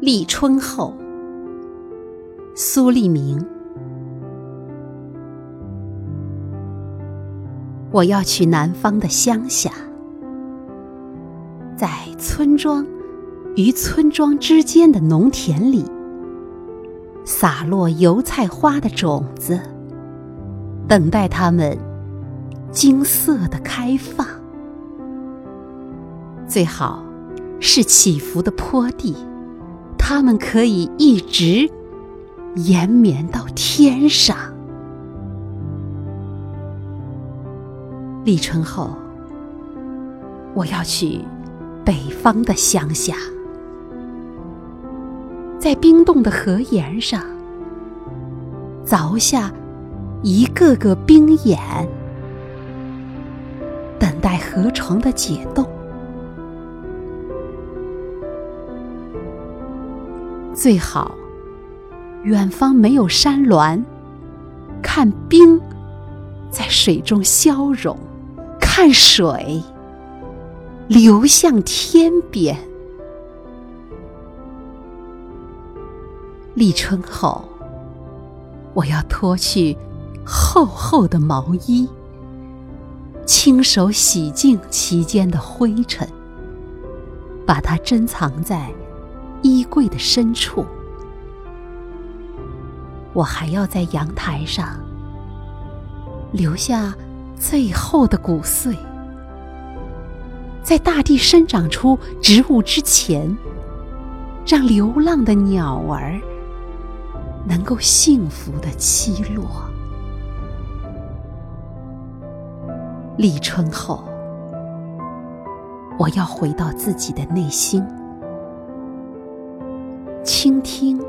立春后，苏利明。我要去南方的乡下，在村庄与村庄之间的农田里，洒落油菜花的种子，等待它们金色的开放。最好是起伏的坡地。它们可以一直延绵到天上。立春后，我要去北方的乡下，在冰冻的河沿上凿下一个个冰眼，等待河床的解冻。最好，远方没有山峦，看冰在水中消融，看水流向天边。立春后，我要脱去厚厚的毛衣，亲手洗净其间的灰尘，把它珍藏在。衣柜的深处，我还要在阳台上留下最后的骨碎，在大地生长出植物之前，让流浪的鸟儿能够幸福的栖落。立春后，我要回到自己的内心。倾听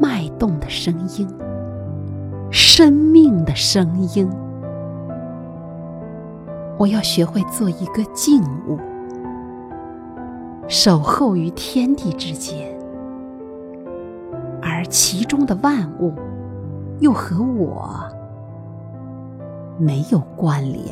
脉动的声音，生命的声音。我要学会做一个静物，守候于天地之间，而其中的万物又和我没有关联。